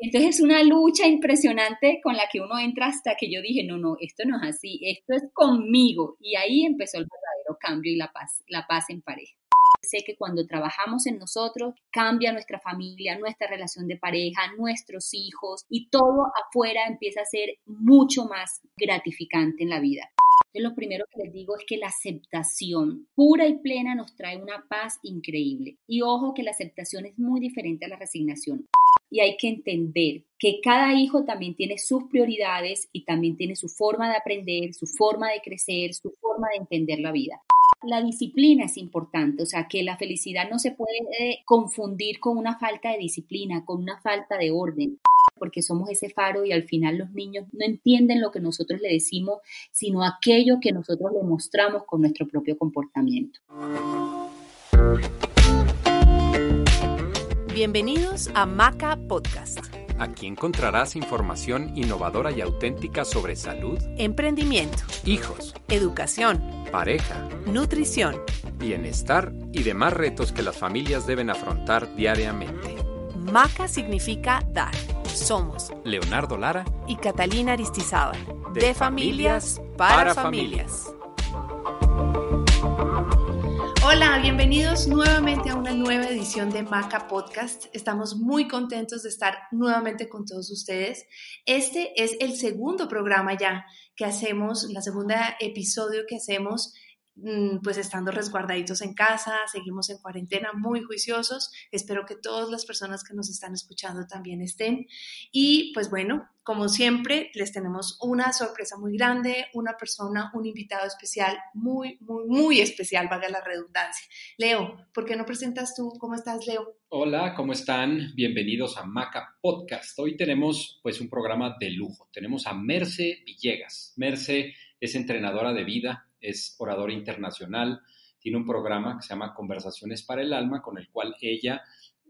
Entonces es una lucha impresionante con la que uno entra hasta que yo dije, no, no, esto no es así, esto es conmigo. Y ahí empezó el verdadero cambio y la paz, la paz en pareja. Sé que cuando trabajamos en nosotros cambia nuestra familia, nuestra relación de pareja, nuestros hijos y todo afuera empieza a ser mucho más gratificante en la vida. Entonces, lo primero que les digo es que la aceptación pura y plena nos trae una paz increíble. Y ojo que la aceptación es muy diferente a la resignación. Y hay que entender que cada hijo también tiene sus prioridades y también tiene su forma de aprender, su forma de crecer, su forma de entender la vida. La disciplina es importante, o sea, que la felicidad no se puede confundir con una falta de disciplina, con una falta de orden porque somos ese faro y al final los niños no entienden lo que nosotros le decimos, sino aquello que nosotros le mostramos con nuestro propio comportamiento. Bienvenidos a Maca Podcast. Aquí encontrarás información innovadora y auténtica sobre salud, emprendimiento, hijos, educación, pareja, nutrición, bienestar y demás retos que las familias deben afrontar diariamente. Maca significa dar. Somos Leonardo Lara y Catalina Aristizábal. De, familias para, familias. Hola, bienvenidos nuevamente a una nueva edición de Maca Podcast. Estamos muy contentos de estar nuevamente con todos ustedes. Este es el segundo programa ya que hacemos, la segunda episodio que hacemos pues estando resguardaditos en casa, seguimos en cuarentena muy juiciosos. Espero que todas las personas que nos están escuchando también estén. Y pues bueno, como siempre, les tenemos una sorpresa muy grande, una persona, un invitado especial, muy, muy, muy especial, valga la redundancia. Leo, ¿por qué no presentas tú? ¿Cómo estás, Leo? Hola, ¿cómo están? Bienvenidos a Maca Podcast. Hoy tenemos pues un programa de lujo. Tenemos a Merce Villegas. Merce es entrenadora de vida, es oradora internacional, tiene un programa que se llama Conversaciones para el Alma, con el cual ella,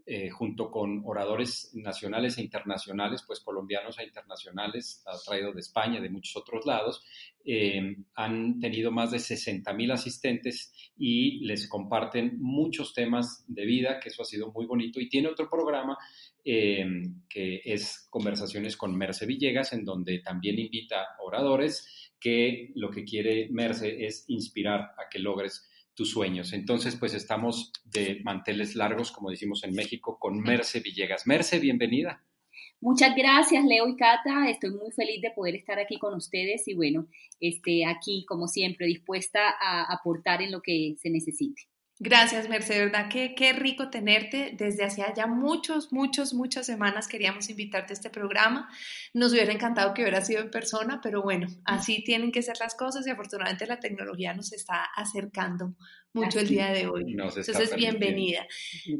eh, junto con oradores nacionales e internacionales, pues colombianos e internacionales, ha traído de España, de muchos otros lados, eh, han tenido más de 60 mil asistentes y les comparten muchos temas de vida, que eso ha sido muy bonito. Y tiene otro programa eh, que es Conversaciones con Merce Villegas, en donde también invita oradores que lo que quiere Merce es inspirar a que logres tus sueños. Entonces, pues estamos de manteles largos, como decimos en México, con Merce Villegas. Merce, bienvenida. Muchas gracias, Leo y Cata. Estoy muy feliz de poder estar aquí con ustedes y bueno, este, aquí, como siempre, dispuesta a aportar en lo que se necesite. Gracias, Mercedes, ¿verdad? Qué, qué rico tenerte. Desde hacía ya muchos, muchos, muchas semanas queríamos invitarte a este programa. Nos hubiera encantado que hubiera sido en persona, pero bueno, así tienen que ser las cosas y afortunadamente la tecnología nos está acercando mucho el día de hoy. Entonces, bienvenida.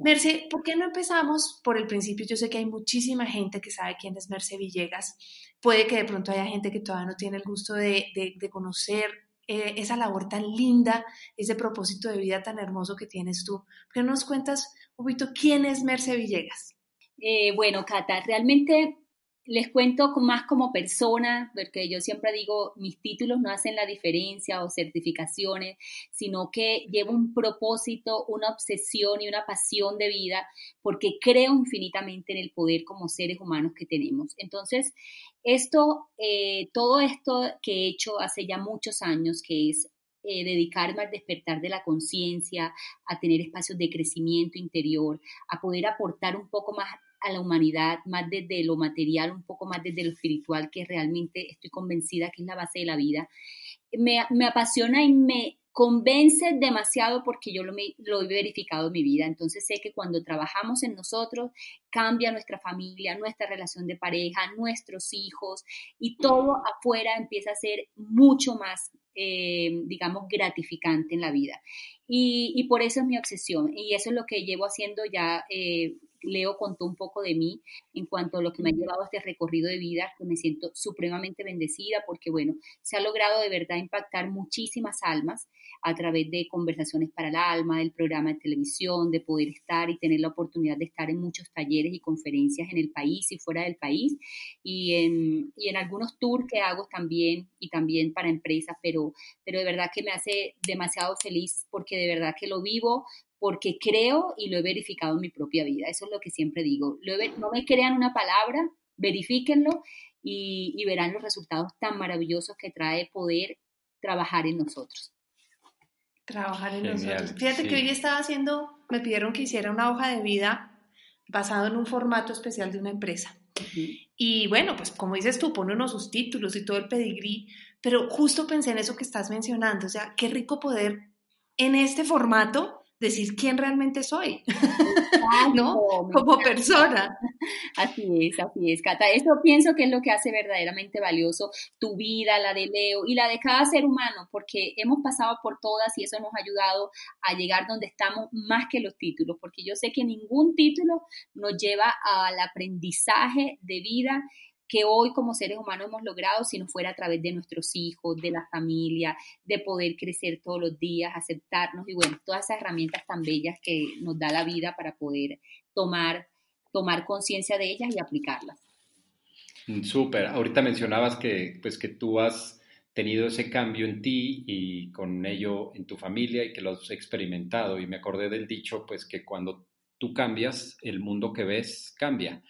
Merce, ¿por qué no empezamos por el principio? Yo sé que hay muchísima gente que sabe quién es Merce Villegas. Puede que de pronto haya gente que todavía no tiene el gusto de, de, de conocer eh, esa labor tan linda, ese propósito de vida tan hermoso que tienes tú. ¿Por qué no nos cuentas un poquito quién es Merce Villegas? Eh, bueno, Cata, realmente les cuento más como persona, porque yo siempre digo, mis títulos no hacen la diferencia o certificaciones, sino que llevo un propósito, una obsesión y una pasión de vida, porque creo infinitamente en el poder como seres humanos que tenemos. Entonces, esto, eh, todo esto que he hecho hace ya muchos años, que es eh, dedicarme al despertar de la conciencia, a tener espacios de crecimiento interior, a poder aportar un poco más a la humanidad, más desde lo material, un poco más desde lo espiritual, que realmente estoy convencida que es la base de la vida. Me, me apasiona y me convence demasiado porque yo lo, lo, he verificado en mi vida. Entonces sé que cuando trabajamos en nosotros, cambia nuestra familia, nuestra relación de pareja, nuestros hijos y todo afuera empieza a ser mucho más, eh, digamos, gratificante en la vida. Y, por eso es mi obsesión y eso es lo que llevo haciendo ya eh, Leo contó un poco de mí en cuanto a lo que me ha llevado a este recorrido de vida, que me siento supremamente bendecida porque, bueno, se ha logrado de verdad impactar muchísimas almas a través de conversaciones para el alma, del programa de televisión, de poder estar y tener la oportunidad de estar en muchos talleres y conferencias en el país y fuera del país. Y en, y en algunos tours que hago también y también para empresas, pero, pero de verdad que me hace demasiado feliz porque de verdad que lo vivo porque creo y lo he verificado en mi propia vida. Eso es lo que siempre digo. no me crean una palabra, verifíquenlo y, y verán los resultados tan maravillosos que trae poder trabajar en nosotros. Trabajar en nosotros. Fíjate que hoy estaba haciendo, me pidieron que hiciera una hoja de vida basado en un formato especial de una empresa. Y bueno, pues como dices tú, pone unos sus títulos y todo el pedigrí, pero justo pensé en eso que estás mencionando, o sea, qué rico poder en este formato decir quién realmente soy, ¿no? Como persona. Así es, así es, Cata. Eso pienso que es lo que hace verdaderamente valioso tu vida, la de Leo y la de cada ser humano, porque hemos pasado por todas y eso nos ha ayudado a llegar donde estamos más que los títulos, porque yo sé que ningún título nos lleva al aprendizaje de vida que hoy como seres humanos hemos logrado si no fuera a través de nuestros hijos, de la familia, de poder crecer todos los días, aceptarnos y bueno, todas esas herramientas tan bellas que nos da la vida para poder tomar, tomar conciencia de ellas y aplicarlas. Súper. Ahorita mencionabas que, pues, que tú has tenido ese cambio en ti y con ello en tu familia y que lo has experimentado. Y me acordé del dicho, pues, que cuando tú cambias, el mundo que ves cambia.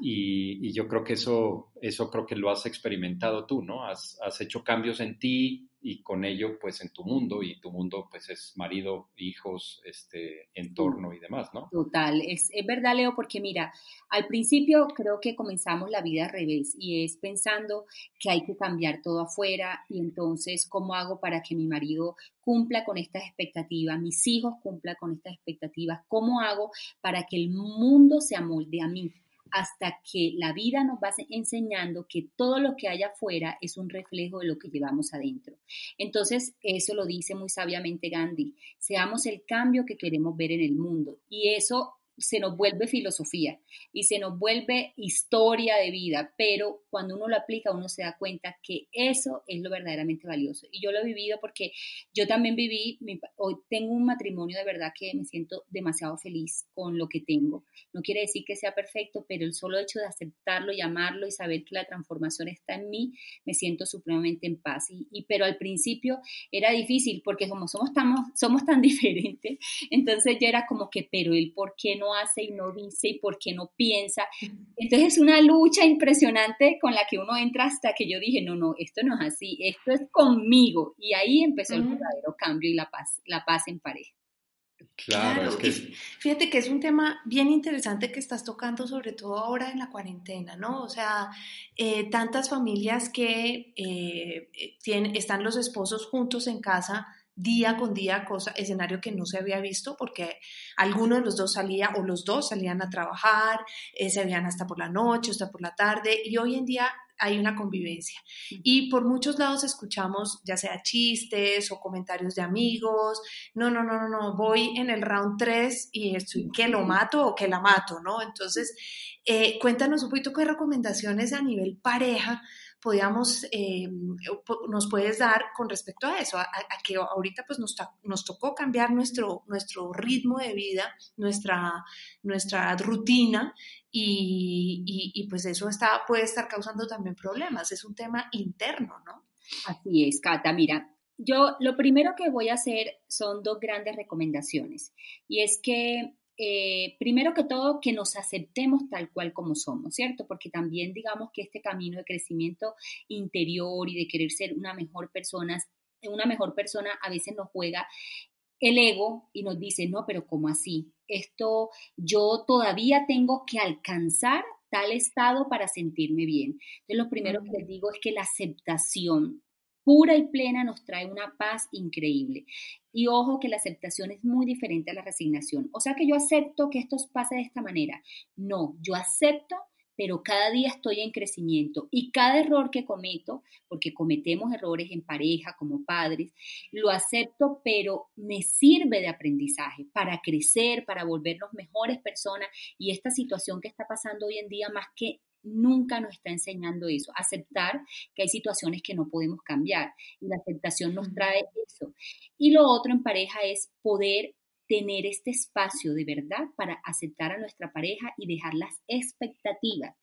Y, y, yo creo que eso, eso creo que lo has experimentado tú, ¿no? Has, has hecho cambios en ti, y con ello pues en tu mundo y tu mundo pues es marido, hijos, este entorno y demás, ¿no? Total, es, es, verdad Leo porque mira, al principio creo que comenzamos la vida al revés y es pensando que hay que cambiar todo afuera y entonces cómo hago para que mi marido cumpla con estas expectativas, mis hijos cumplan con estas expectativas, cómo hago para que el mundo se amolde a mí hasta que la vida nos va enseñando que todo lo que hay afuera es un reflejo de lo que llevamos adentro. Entonces, eso lo dice muy sabiamente Gandhi, seamos el cambio que queremos ver en el mundo. Y eso se nos vuelve filosofía y se nos vuelve historia de vida, pero cuando uno lo aplica uno se da cuenta que eso es lo verdaderamente valioso. Y yo lo he vivido porque yo también viví, hoy tengo un matrimonio de verdad que me siento demasiado feliz con lo que tengo. No quiere decir que sea perfecto, pero el solo hecho de aceptarlo y amarlo y saber que la transformación está en mí, me siento supremamente en paz. Y, pero al principio era difícil porque como somos tan, somos tan diferentes, entonces yo era como que, pero el por qué no hace y no dice y por qué no piensa. Entonces es una lucha impresionante con la que uno entra hasta que yo dije, no, no, esto no es así, esto es conmigo. Y ahí empezó el verdadero cambio y la paz, la paz en pareja. Claro, es que... fíjate que es un tema bien interesante que estás tocando, sobre todo ahora en la cuarentena, ¿no? O sea, eh, tantas familias que eh, tienen, están los esposos juntos en casa día con día, cosa, escenario que no se había visto porque alguno de los dos salía o los dos salían a trabajar, eh, se veían hasta por la noche, hasta por la tarde y hoy en día hay una convivencia. Y por muchos lados escuchamos ya sea chistes o comentarios de amigos, no, no, no, no, no, voy en el round 3 y estoy que lo mato o que la mato, ¿no? Entonces, eh, cuéntanos un poquito qué recomendaciones a nivel pareja podíamos, eh, nos puedes dar con respecto a eso, a, que ahorita pues nos, nos, tocó cambiar nuestro, nuestro ritmo de vida, nuestra, nuestra rutina y, y, pues eso está, puede estar causando también problemas, es un tema interno, ¿no? Así es, Cata, mira. Yo lo primero que voy a hacer son dos grandes recomendaciones y es que eh, primero que todo, que nos aceptemos tal cual como somos, ¿cierto? Porque también digamos que este camino de crecimiento interior y de querer ser una mejor persona, una mejor persona a veces nos juega el ego y nos dice, no, pero ¿cómo así? Esto yo todavía tengo que alcanzar tal estado para sentirme bien. Entonces, lo primero que les digo es que la aceptación pura y plena nos trae una paz increíble. Y ojo que la aceptación es muy diferente a la resignación. O sea que yo acepto que esto pase de esta manera. No, yo acepto, pero cada día estoy en crecimiento y cada error que cometo, porque cometemos errores en pareja, como padres, lo acepto, pero me sirve de aprendizaje para crecer, para volvernos mejores personas. Y esta situación que está pasando hoy en día, más que nunca nos está enseñando eso, aceptar que hay situaciones que no podemos cambiar y la aceptación nos trae eso. Y lo otro en pareja es poder tener este espacio de verdad para aceptar a nuestra pareja y dejar las expectativas.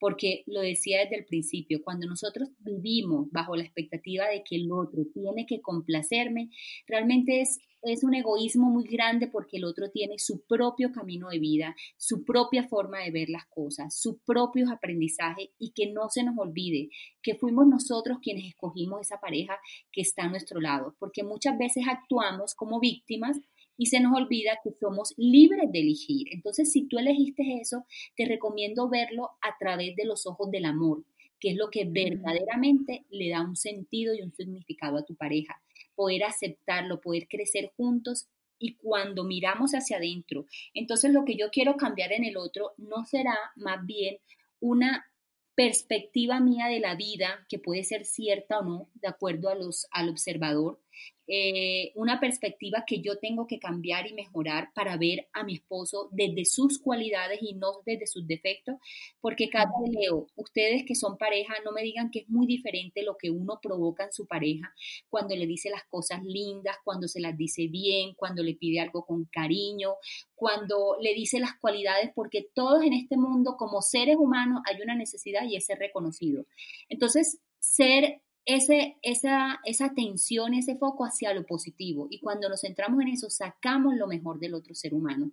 Porque lo decía desde el principio, cuando nosotros vivimos bajo la expectativa de que el otro tiene que complacerme, realmente es es un egoísmo muy grande porque el otro tiene su propio camino de vida, su propia forma de ver las cosas, sus propios aprendizajes y que no se nos olvide que fuimos nosotros quienes escogimos esa pareja que está a nuestro lado, porque muchas veces actuamos como víctimas y se nos olvida que somos libres de elegir. Entonces, si tú elegiste eso, te recomiendo verlo a través de los ojos del amor, que es lo que verdaderamente le da un sentido y un significado a tu pareja poder aceptarlo, poder crecer juntos y cuando miramos hacia adentro, entonces lo que yo quiero cambiar en el otro no será más bien una perspectiva mía de la vida, que puede ser cierta o no, de acuerdo a los, al observador, eh, una perspectiva que yo tengo que cambiar y mejorar para ver a mi esposo desde sus cualidades y no desde sus defectos, porque cada Leo, ustedes que son pareja, no me digan que es muy diferente lo que uno provoca en su pareja cuando le dice las cosas lindas, cuando se las dice bien, cuando le pide algo con cariño, cuando le dice las cualidades, porque todos en este mundo como seres humanos hay una necesidad y es ser reconocido. Entonces, ser ese, esa, esa atención, ese foco hacia lo positivo. Y cuando nos centramos en eso, sacamos lo mejor del otro ser humano.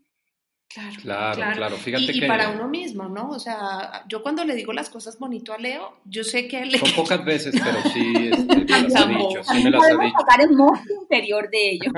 Claro, claro, claro. Fíjate y, para uno mismo, ¿no? O sea, yo cuando le digo las cosas bonito a Leo, yo sé que él... Son pocas veces, pero sí, este, me las ha dicho, sí me las ha dicho. sacar el monstruo interior de ellos.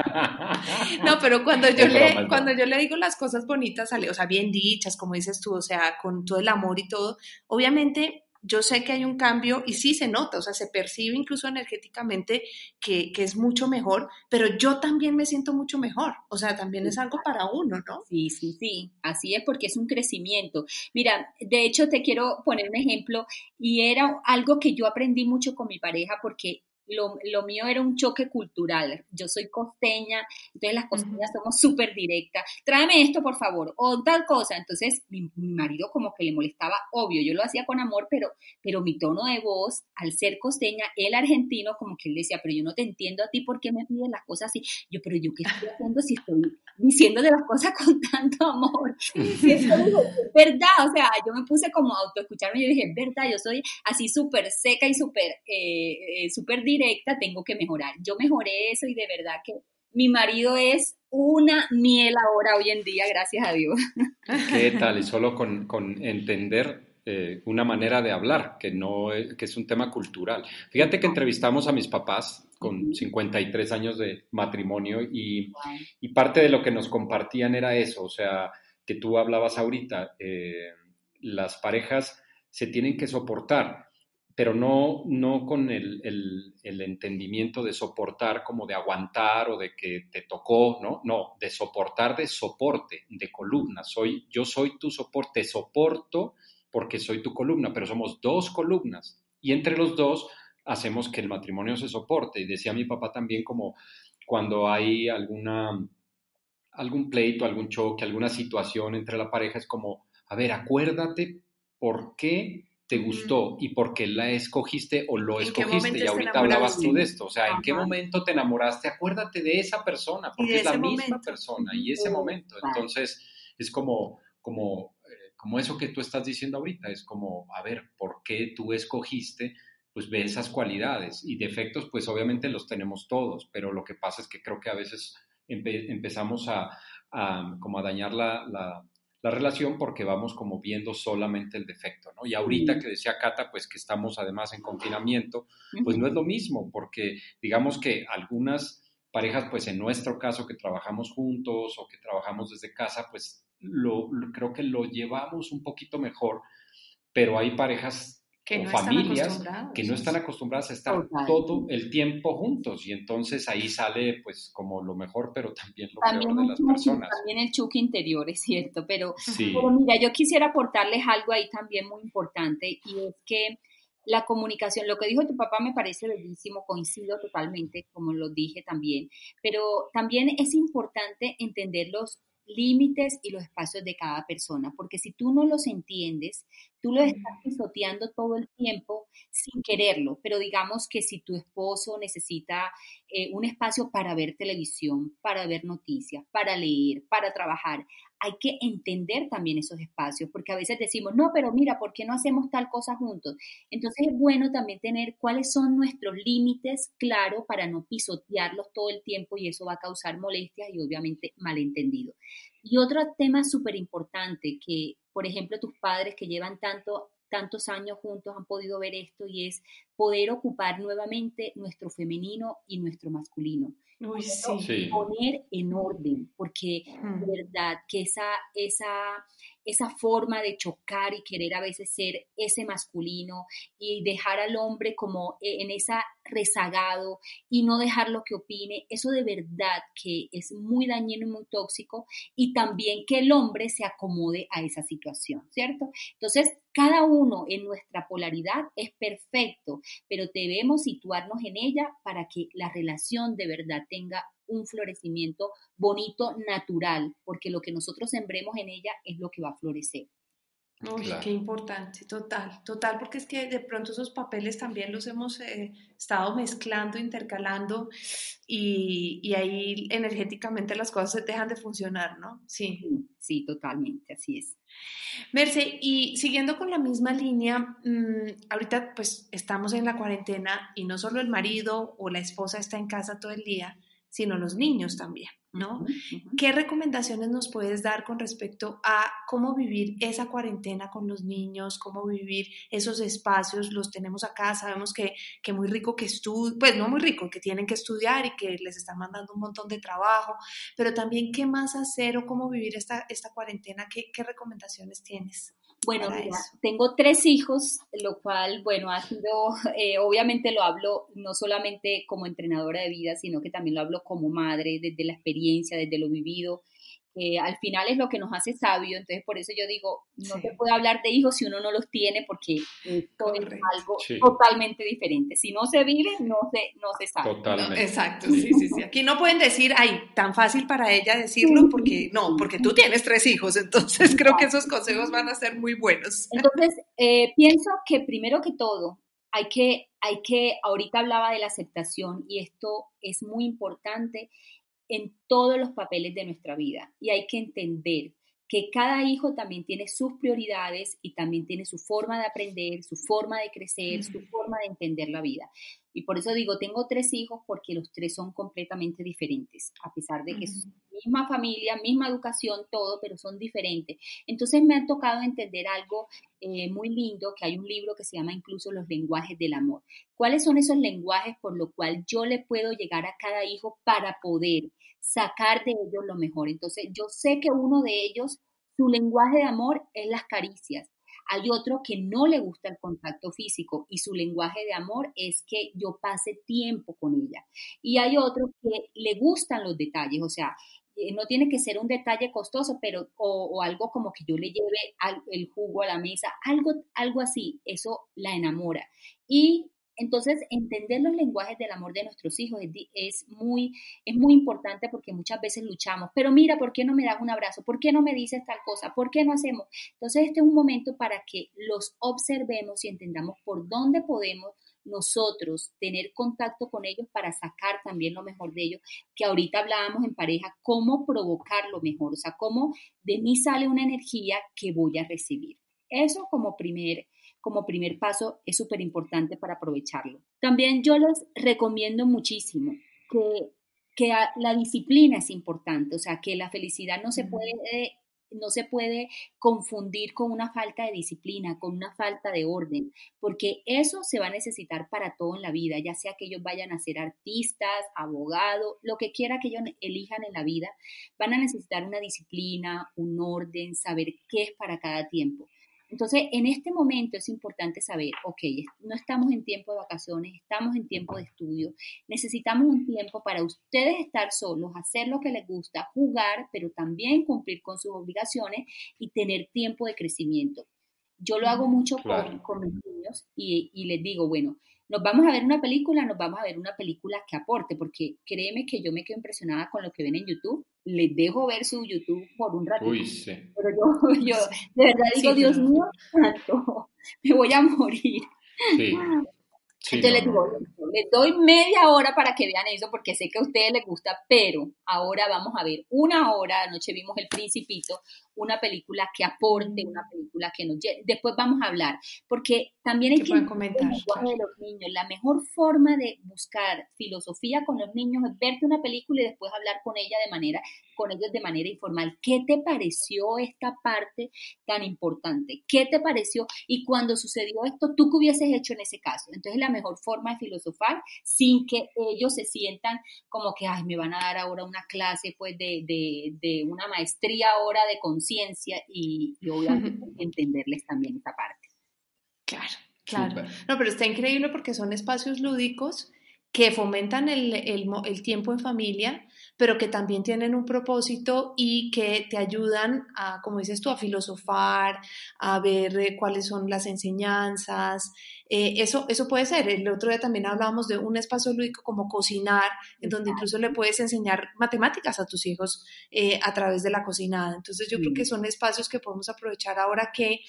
no, pero cuando yo, le, cuando yo le digo las cosas bonitas a Leo, o sea, bien dichas, como dices tú, o sea, con todo el amor y todo, obviamente yo sé que hay un cambio y sí se nota, o sea, se percibe incluso energéticamente que, es mucho mejor, pero yo también me siento mucho mejor, o sea, también es algo para uno, ¿no? Sí, sí, sí, así es porque es un crecimiento. Mira, de hecho te quiero poner un ejemplo y era algo que yo aprendí mucho con mi pareja porque lo, lo, mío era un choque cultural. Yo soy costeña, entonces las costeñas somos súper directas. Tráeme esto, por favor, o tal cosa. Entonces mi, marido como que le molestaba, obvio, yo lo hacía con amor, pero, pero mi tono de voz, al ser costeña, el argentino, como que él decía, pero yo no te entiendo a ti, ¿por qué me pides las cosas así? Yo, pero yo qué estoy haciendo si estoy diciendo de las cosas con tanto amor. es verdad, o sea, yo me puse como a autoescucharme y dije, verdad, yo soy así súper seca y súper, eh, eh súper directa, tengo que mejorar. Yo mejoré eso y de verdad que mi marido es una miel ahora hoy en día, gracias a Dios. ¿Qué tal? Y solo con, con entender eh, una manera de hablar, que, no es, que es un tema cultural. Fíjate que entrevistamos a mis papás con 53 años de matrimonio y, y parte de lo que nos compartían era eso, o sea, que tú hablabas ahorita, eh, las parejas se tienen que soportar, pero no, no con el, el, entendimiento de soportar como de aguantar o de que te tocó, ¿no? No, de soportar de soporte, de columna. Soy, yo soy tu soporte, soporto porque soy tu columna, pero somos dos columnas y entre los dos hacemos que el matrimonio se soporte. Y decía mi papá también como cuando hay alguna, algún pleito, algún choque, alguna situación entre la pareja, es como, a ver, acuérdate por qué te gustó y por qué la escogiste o lo escogiste. Y ahorita hablabas tú de esto, o sea, ¿en qué momento te enamoraste? Acuérdate de esa persona, porque es la misma persona y ese momento. Entonces, es como, como como eso que tú estás diciendo ahorita, es como, a ver, ¿por qué tú escogiste? Pues ve esas cualidades y defectos, pues obviamente los tenemos todos, pero lo que pasa es que creo que a veces empezamos a, como a dañar la, la, relación porque vamos como viendo solamente el defecto, ¿no? Y ahorita que decía Cata, pues que estamos además en confinamiento, pues no es lo mismo, porque digamos que algunas parejas, pues en nuestro caso que trabajamos juntos o que trabajamos desde casa, pues lo, creo que lo llevamos un poquito mejor, pero hay parejas que o familias que no están acostumbradas a estar todo el tiempo juntos y entonces ahí sale pues como lo mejor pero también lo peor de las personas. También el chuque interior, es cierto, pero, pero mira, yo quisiera aportarles algo ahí también muy importante y es que la comunicación, lo que dijo tu papá me parece bellísimo, coincido totalmente, como lo dije también, pero también es importante entender los límites y los espacios de cada persona, porque si tú no los entiendes, tú lo estás pisoteando todo el tiempo sin quererlo, pero digamos que si tu esposo necesita eh, un espacio para ver televisión, para ver noticias, para leer, para trabajar, hay que entender también esos espacios, porque a veces decimos, no, pero mira, ¿por qué no hacemos tal cosa juntos? Entonces es bueno también tener cuáles son nuestros límites claros para no pisotearlos todo el tiempo y eso va a causar molestias y obviamente malentendido. Y otro tema súper importante que, por ejemplo, tus padres que llevan tanto tantos años juntos han podido ver esto y es poder ocupar nuevamente nuestro femenino y nuestro masculino. Uy, sí. Poner en orden, porque de verdad que esa, esa, esa forma de chocar y querer a veces ser ese masculino y dejar al hombre como e, en esa rezagado y no dejar lo que opine, eso de verdad que es muy dañino y muy tóxico y también que el hombre se acomode a esa situación, ¿cierto? Entonces, cada uno en nuestra polaridad es perfecto, pero debemos situarnos en ella para que la relación de verdad tenga un florecimiento bonito, natural, porque lo que nosotros sembremos en ella es lo que va a florecer. Uy, qué importante, total, total, porque es que de pronto esos papeles también los hemos eh, estado mezclando, intercalando y, y, ahí energéticamente las cosas se dejan de funcionar, ¿no? Sí. Sí, totalmente, así es. Merce, y siguiendo con la misma línea, mm, ahorita pues estamos en la cuarentena y no solo el marido o la esposa está en casa todo el día, sino los niños también, ¿no? ¿Qué recomendaciones nos puedes dar con respecto a cómo vivir esa cuarentena con los niños, cómo vivir esos espacios? Los tenemos acá, sabemos que, que muy rico que estudian, pues no muy rico, que tienen que estudiar y que les están mandando un montón de trabajo, pero también qué más hacer o cómo vivir esta, esta cuarentena, ¿qué, qué recomendaciones tienes? Bueno, tengo tres hijos, lo cual, bueno, ha sido, eh, obviamente lo hablo no solamente como entrenadora de vida, sino que también lo hablo como madre, desde la experiencia, desde lo vivido al final es lo que nos hace sabio, entonces por eso yo digo, no se puede hablar de hijos si uno no los tiene, porque esto es algo totalmente diferente. Si no se vive, no se, no se sabe. Totalmente. exacto, sí, sí, sí. Aquí no pueden decir, ay, tan fácil para ella decirlo, porque no, porque tú tienes tres hijos, entonces creo que esos consejos van a ser muy buenos. Entonces, eh, pienso que primero que todo, hay que, hay que, ahorita hablaba de la aceptación y esto es muy importante en todos los papeles de nuestra vida. Y hay que entender que cada hijo también tiene sus prioridades y también tiene su forma de aprender, su forma de crecer, su forma de entender la vida. Y por eso digo, tengo tres hijos porque los tres son completamente diferentes, a pesar de que es misma familia, misma educación, todo, pero son diferentes. Entonces me ha tocado entender algo eh, muy lindo, que hay un libro que se llama incluso Los lenguajes del amor. ¿Cuáles son esos lenguajes por lo cual yo le puedo llegar a cada hijo para poder sacar de ellos lo mejor? Entonces yo sé que uno de ellos, su lenguaje de amor es las caricias hay otro que no le gusta el contacto físico y su lenguaje de amor es que yo pase tiempo con ella. Y hay otro que le gustan los detalles, o sea, eh, no tiene que ser un detalle costoso, pero o, algo como que yo le lleve el jugo a la mesa, algo, algo así, eso la enamora. Y entonces, entender los lenguajes del amor de nuestros hijos es, muy, es muy importante porque muchas veces luchamos, pero mira, ¿por qué no me das un abrazo? ¿Por qué no me dices tal cosa? ¿Por qué no hacemos? Entonces, este es un momento para que los observemos y entendamos por dónde podemos nosotros tener contacto con ellos para sacar también lo mejor de ellos, que ahorita hablábamos en pareja, cómo provocar lo mejor, o sea, cómo de mí sale una energía que voy a recibir. Eso como primer como primer paso es súper importante para aprovecharlo. También yo les recomiendo muchísimo que, que la disciplina es importante, o sea, que la felicidad no se puede no se puede confundir con una falta de disciplina, con una falta de orden, porque eso se va a necesitar para todo en la vida, ya sea que ellos vayan a ser artistas, abogados, lo que quiera que ellos elijan en la vida, van a necesitar una disciplina, un orden, saber qué es para cada tiempo. Entonces, en este momento es importante saber, ok, no estamos en tiempo de vacaciones, estamos en tiempo de estudio, necesitamos un tiempo para ustedes estar solos, hacer lo que les gusta, jugar, pero también cumplir con sus obligaciones y tener tiempo de crecimiento. Yo lo hago mucho con, mis niños y, y les digo, bueno, nos vamos a ver una película, nos vamos a ver una película que aporte, porque créeme que yo me quedo impresionada con lo que ven en YouTube les dejo ver su YouTube por un rato. Uy, sí. Pero yo, yo de verdad digo, Dios mío, santo, me voy a morir. Sí. Entonces les digo, les doy media hora para que vean eso porque sé que a ustedes les gusta, pero ahora vamos a ver una hora, anoche vimos El Principito, una película que aporte, una película que nos Después vamos a hablar, porque también hay que, comentar el lenguaje de los niños. La mejor forma de buscar filosofía con los niños es verte una película y después hablar con ella de manera, con ellos de manera informal. ¿Qué te pareció esta parte tan importante? ¿Qué te pareció? Y cuando sucedió esto, ¿tú qué hubieses hecho en ese caso? Entonces la mejor forma de filosofar sin que ellos se sientan como que, ay, me van a dar ahora una clase pues de, de, de una maestría ahora de conciencia ciencia y, obviamente entenderles también esta parte. Claro, claro. No, pero está increíble porque son espacios lúdicos que fomentan el, el, tiempo en familia, pero que también tienen un propósito y que te ayudan a, como dices tú, a filosofar, a ver eh, cuáles son las enseñanzas. Eh, eso, eso puede ser. El otro día también hablábamos de un espacio lúdico como cocinar, en donde incluso le puedes enseñar matemáticas a tus hijos eh, a través de la cocinada. Entonces yo creo que son espacios que podemos aprovechar ahora que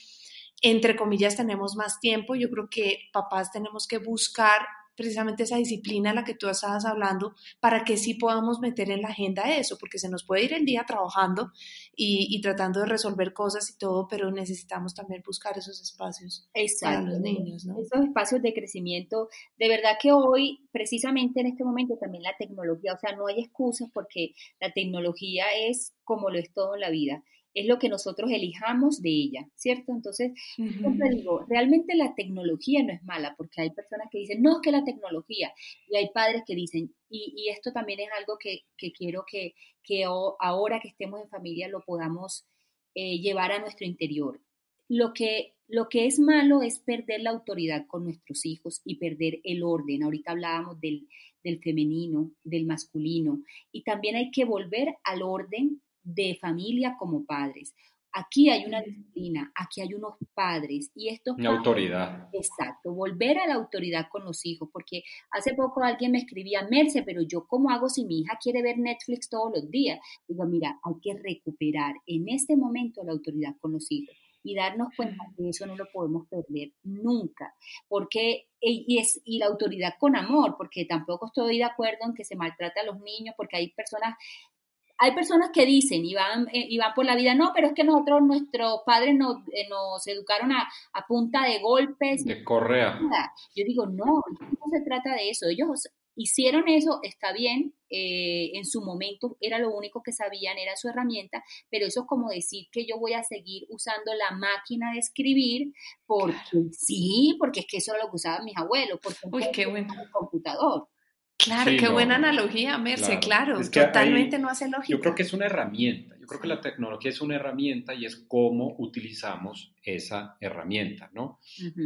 entre comillas tenemos más tiempo. Yo creo que papás tenemos que buscar precisamente esa disciplina a la que tú estabas hablando para que sí podamos meter en la agenda eso, porque se nos puede ir el día trabajando y, tratando de resolver cosas y todo, pero necesitamos también buscar esos espacios para los niños, ¿no? Esos espacios de crecimiento, de verdad que hoy, precisamente en este momento, también la tecnología, o sea, no hay excusas porque la tecnología es como lo es todo en la vida es lo que nosotros elijamos de ella, ¿cierto? Entonces, siempre digo, realmente la tecnología no es mala, porque hay personas que dicen, no es que la tecnología, y hay padres que dicen, y, esto también es algo que, quiero que, que ahora que estemos en familia lo podamos eh, llevar a nuestro interior. Lo que, lo que es malo es perder la autoridad con nuestros hijos y perder el orden. Ahorita hablábamos del, del femenino, del masculino, y también hay que volver al orden de familia como padres. Aquí hay una disciplina, aquí hay unos padres y esto Una autoridad. Exacto, volver a la autoridad con los hijos, porque hace poco alguien me escribía, Merce, pero yo cómo hago si mi hija quiere ver Netflix todos los días. Digo, mira, hay que recuperar en este momento la autoridad con los hijos y darnos cuenta que eso no lo podemos perder nunca, porque y, es, y la autoridad con amor, porque tampoco estoy de acuerdo en que se maltrate a los niños, porque hay personas hay personas que dicen y van, eh, y van por la vida, no, pero es que nosotros, nuestros padres nos, eh, nos educaron a, a, punta de golpes. De correa. Yo digo, no, no se trata de eso. Ellos hicieron eso, está bien, eh, en su momento era lo único que sabían, era su herramienta, pero eso es como decir que yo voy a seguir usando la máquina de escribir porque sí, porque es que eso era lo que usaban mis abuelos, porque Uy, qué bueno. el computador. Claro, qué buena analogía, Merce, claro, totalmente no hace lógica. Yo creo que es una herramienta, yo creo que la tecnología es una herramienta y es cómo utilizamos esa herramienta, ¿no?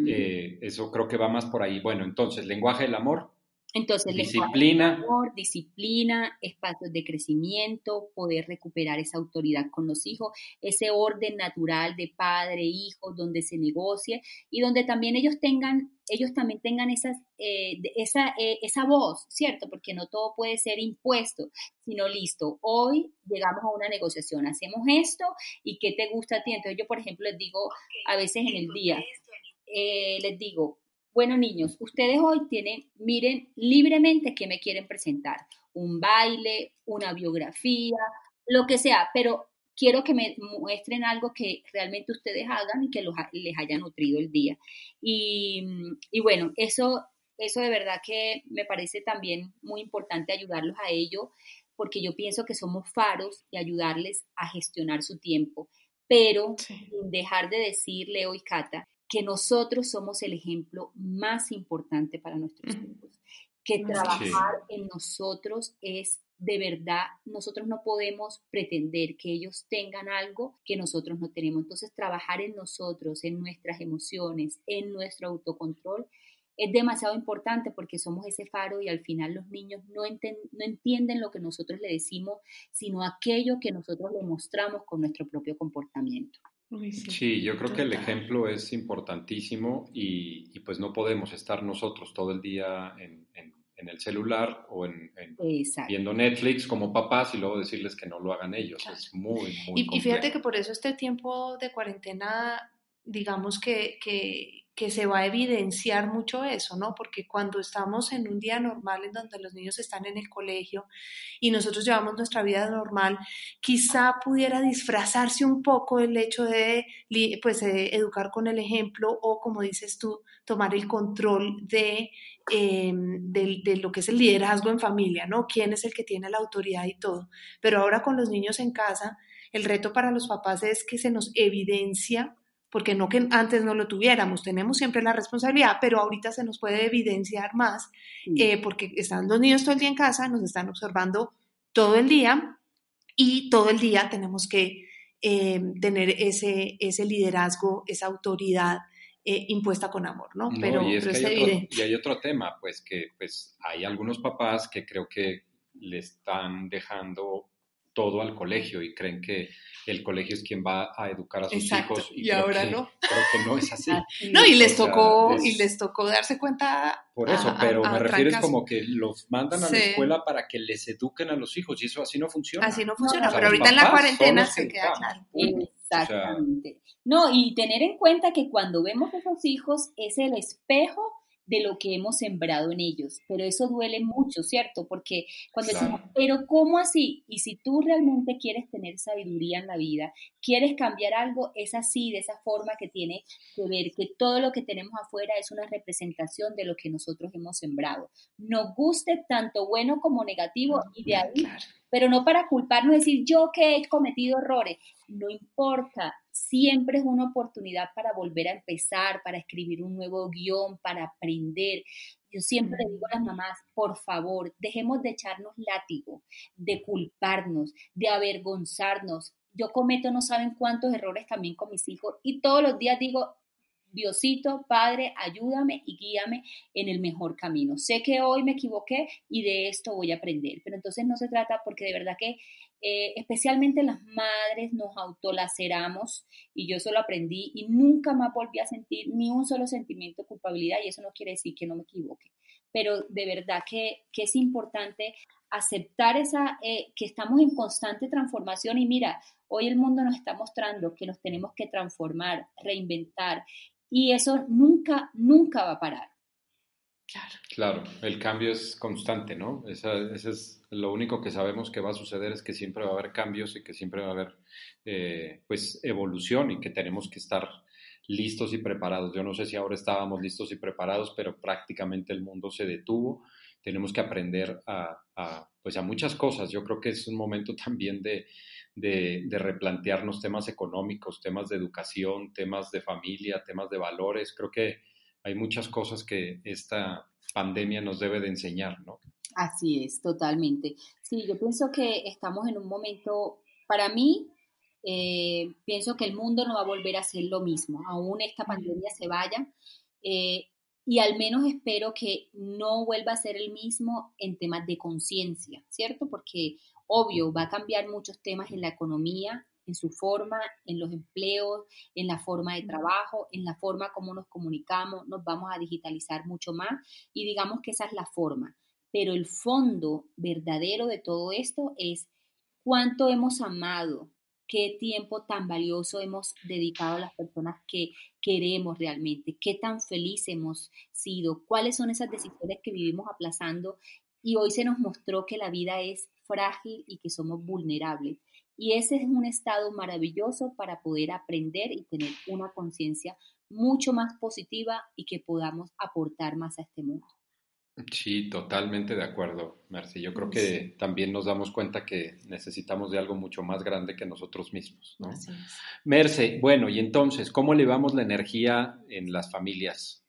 Eh, eso creo que va más por ahí. Bueno, entonces, lenguaje del amor, entonces, disciplina, amor, disciplina, espacios de crecimiento, poder recuperar esa autoridad con los hijos, ese orden natural de padre, hijo, donde se negocie y donde también ellos tengan, ellos también tengan esas, eh, esa, eh, esa voz, ¿cierto? Porque no todo puede ser impuesto, sino listo, hoy llegamos a una negociación, hacemos esto y qué te gusta a ti. Entonces yo, por ejemplo, les digo a veces en el día, eh, les digo, bueno, niños, ustedes hoy tienen, miren libremente qué me quieren presentar. Un baile, una biografía, lo que sea, pero quiero que me muestren algo que realmente ustedes hagan y que les haya nutrido el día. Y, y, bueno, eso, eso de verdad que me parece también muy importante ayudarlos a ello, porque yo pienso que somos faros y ayudarles a gestionar su tiempo, pero sin dejar de decirle hoy, Cata, que nosotros somos el ejemplo más importante para nuestros hijos, que trabajar en nosotros es de verdad, nosotros no podemos pretender que ellos tengan algo que nosotros no tenemos. Entonces, trabajar en nosotros, en nuestras emociones, en nuestro autocontrol, es demasiado importante porque somos ese faro y al final los niños no, no entienden lo que nosotros le decimos, sino aquello que nosotros le mostramos con nuestro propio comportamiento sí, yo creo que el ejemplo es importantísimo y, pues no podemos estar nosotros todo el día en, el celular o en, viendo Netflix como papás y luego decirles que no lo hagan ellos. Es muy, muy y, y, fíjate que por eso este tiempo de cuarentena, digamos que, que que se va a evidenciar mucho eso, ¿no? Porque cuando estamos en un día normal en donde los niños están en el colegio y nosotros llevamos nuestra vida normal, quizá pudiera disfrazarse un poco el hecho de, pues, educar con el ejemplo o, como dices tú, tomar el control de, em, de, de lo que es el liderazgo en familia, ¿no? ¿Quién es el que tiene la autoridad y todo? Pero ahora con los niños en casa, el reto para los papás es que se nos evidencia porque no que antes no lo tuviéramos, tenemos siempre la responsabilidad, pero ahorita se nos puede evidenciar más eh, porque están los niños todo el día en casa, nos están observando todo el día y todo el día tenemos que eh, tener ese, ese liderazgo, esa autoridad eh, impuesta con amor, ¿no? pero, y, es hay otro, y hay otro tema, pues que pues hay algunos papás que creo que le están dejando todo al colegio y creen que el colegio es quien va a educar a sus hijos. Y, ahora no. Creo que no es así. no, y les tocó, y les tocó darse cuenta. Por eso, pero me refiero es como que los mandan a la escuela para que les eduquen a los hijos, y eso así no funciona. Así no funciona, pero ahorita en la cuarentena se queda claro. Exactamente. no, y tener en cuenta que cuando vemos a esos hijos es el espejo de lo que hemos sembrado en ellos. Pero eso duele mucho, ¿cierto? Porque cuando decimos, pero ¿cómo así? Y si tú realmente quieres tener sabiduría en la vida, quieres cambiar algo, es así, de esa forma que tiene que ver que todo lo que tenemos afuera es una representación de lo que nosotros hemos sembrado. Nos guste tanto bueno como negativo y de ahí, pero no para culparnos, decir yo que he cometido errores, no importa, siempre es una oportunidad para volver a empezar, para escribir un nuevo guion, para aprender. Yo siempre le digo a las mamás, por favor, dejemos de echarnos látigo, de culparnos, de avergonzarnos. Yo cometo no saben cuántos errores también con mis hijos y todos los días digo, Diosito, Padre, ayúdame y guíame en el mejor camino. Sé que hoy me equivoqué y de esto voy a aprender, pero entonces no se trata porque de verdad que eh, especialmente las madres nos autolaceramos y yo eso lo aprendí y nunca más volví a sentir ni un solo sentimiento de culpabilidad y eso no quiere decir que no me equivoque, pero de verdad que, es importante aceptar esa, eh, que estamos en constante transformación y mira, hoy el mundo nos está mostrando que nos tenemos que transformar, reinventar y eso nunca, nunca va a parar. Claro. Claro, el cambio es constante, ¿no? Esa, es lo único que sabemos que va a suceder es que siempre va a haber cambios y que siempre va a haber, eh, pues, evolución y que tenemos que estar listos y preparados. Yo no sé si ahora estábamos listos y preparados, pero prácticamente el mundo se detuvo. Tenemos que aprender a, pues, a muchas cosas. Yo creo que es un momento también de, de, de replantearnos temas económicos, temas de educación, temas de familia, temas de valores. Creo que hay muchas cosas que esta pandemia nos debe de enseñar, ¿no? Así es, totalmente. Sí, yo pienso que estamos en un momento, para mí, eh, pienso que el mundo no va a volver a ser lo mismo, aún esta pandemia se vaya, eh, y al menos espero que no vuelva a ser el mismo en temas de conciencia, ¿cierto? Porque obvio, va a cambiar muchos temas en la economía, en su forma, en los empleos, en la forma de trabajo, en la forma como nos comunicamos, nos vamos a digitalizar mucho más y digamos que esa es la forma. Pero el fondo verdadero de todo esto es cuánto hemos amado, qué tiempo tan valioso hemos dedicado a las personas que queremos realmente, qué tan felices hemos sido, cuáles son esas decisiones que vivimos aplazando y hoy se nos mostró que la vida es frágil y que somos vulnerables. Y ese es un estado maravilloso para poder aprender y tener una conciencia mucho más positiva y que podamos aportar más a este mundo. Sí, totalmente de acuerdo, Mercy. Yo creo que también nos damos cuenta que necesitamos de algo mucho más grande que nosotros mismos, ¿no? Merce, bueno, y entonces, ¿cómo elevamos la energía en las familias?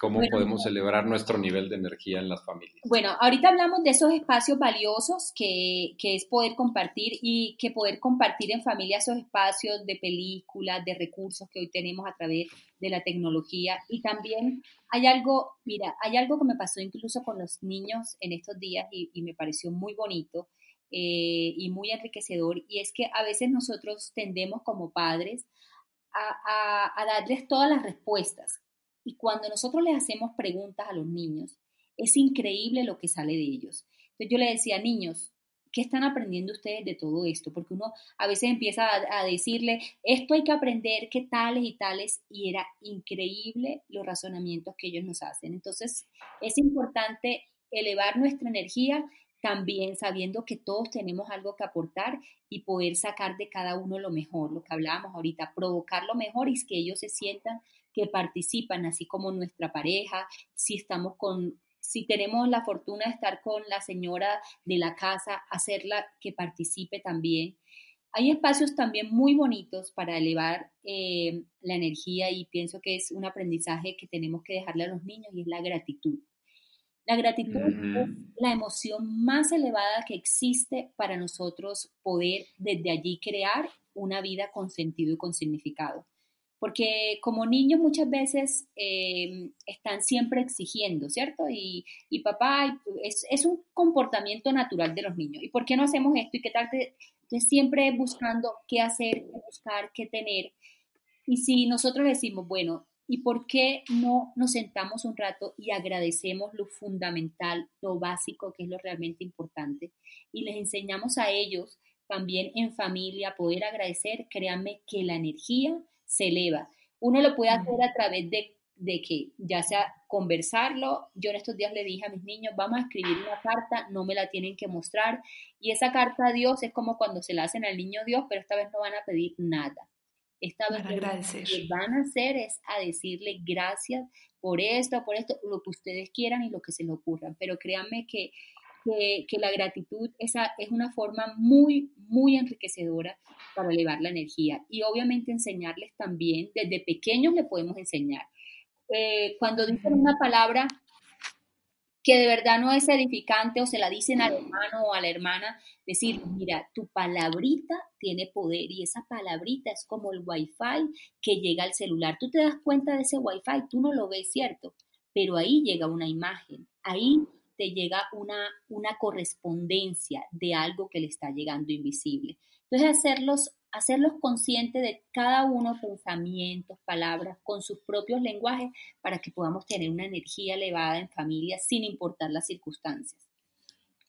¿Cómo podemos celebrar nuestro nivel de energía en las familias? Bueno, ahorita hablamos de esos espacios valiosos que, que, es poder compartir y que poder compartir en familia esos espacios de películas, de recursos que hoy tenemos a través de la tecnología. Y también hay algo, mira, hay algo que me pasó incluso con los niños en estos días y, me pareció muy bonito. Eh, y muy enriquecedor, y es que a veces nosotros tendemos como padres a, a, a darles todas las respuestas, y cuando nosotros les hacemos preguntas a los niños, es increíble lo que sale de ellos. Entonces yo le decía, niños, ¿qué están aprendiendo ustedes de todo esto? Porque uno a veces empieza a, decirle, esto hay que aprender, qué tales y tales, y era increíble los razonamientos que ellos nos hacen. Entonces, es importante elevar nuestra energía también sabiendo que todos tenemos algo que aportar y poder sacar de cada uno lo mejor, lo que hablábamos ahorita, provocar lo mejor y que ellos se sientan que participan, así como nuestra pareja, si estamos con si tenemos la fortuna de estar con la señora de la casa, hacerla que participe también. Hay espacios también muy bonitos para elevar eh, la energía y pienso que es un aprendizaje que tenemos que dejarle a los niños y es la gratitud. La gratitud es la emoción más elevada que existe para nosotros poder desde allí crear una vida con sentido y con significado porque como niños muchas veces eh, están siempre exigiendo, ¿cierto? Y, papá, es, un comportamiento natural de los niños. ¿Y por qué no hacemos esto? ¿Y qué tal? Entonces siempre buscando qué hacer, qué buscar, qué tener. Y si nosotros decimos, bueno, ¿y por qué no nos sentamos un rato y agradecemos lo fundamental, lo básico, que es lo realmente importante? Y les enseñamos a ellos también en familia poder agradecer, créanme que la energía se eleva. Uno lo puede hacer a través de, que ya sea conversarlo. Yo en estos días le dije a mis niños, vamos a escribir una carta, no me la tienen que mostrar. Y esa carta a Dios es como cuando se la hacen al niño Dios, pero esta vez no van a pedir nada. Esta vez lo que van a hacer es a decirle gracias por esto, por esto, lo que ustedes quieran y lo que se les ocurra. Pero créanme que que, la gratitud esa es una forma muy, muy enriquecedora para elevar la energía. Y obviamente enseñarles también, desde pequeños le podemos enseñar. Eh, cuando dicen una palabra que de verdad no es edificante o se la dicen al hermano o a la hermana, decir, mira, tu palabrita tiene poder y esa palabrita es como el wifi que llega al celular. Tú te das cuenta de ese wifi, tú no lo ves, ¿cierto? Pero ahí llega una imagen, ahí te llega una, una correspondencia de algo que le está llegando invisible. Entonces, hacerlos, hacerlos conscientes de cada uno, pensamientos, palabras, con sus propios lenguajes, para que podamos tener una energía elevada en familia sin importar las circunstancias.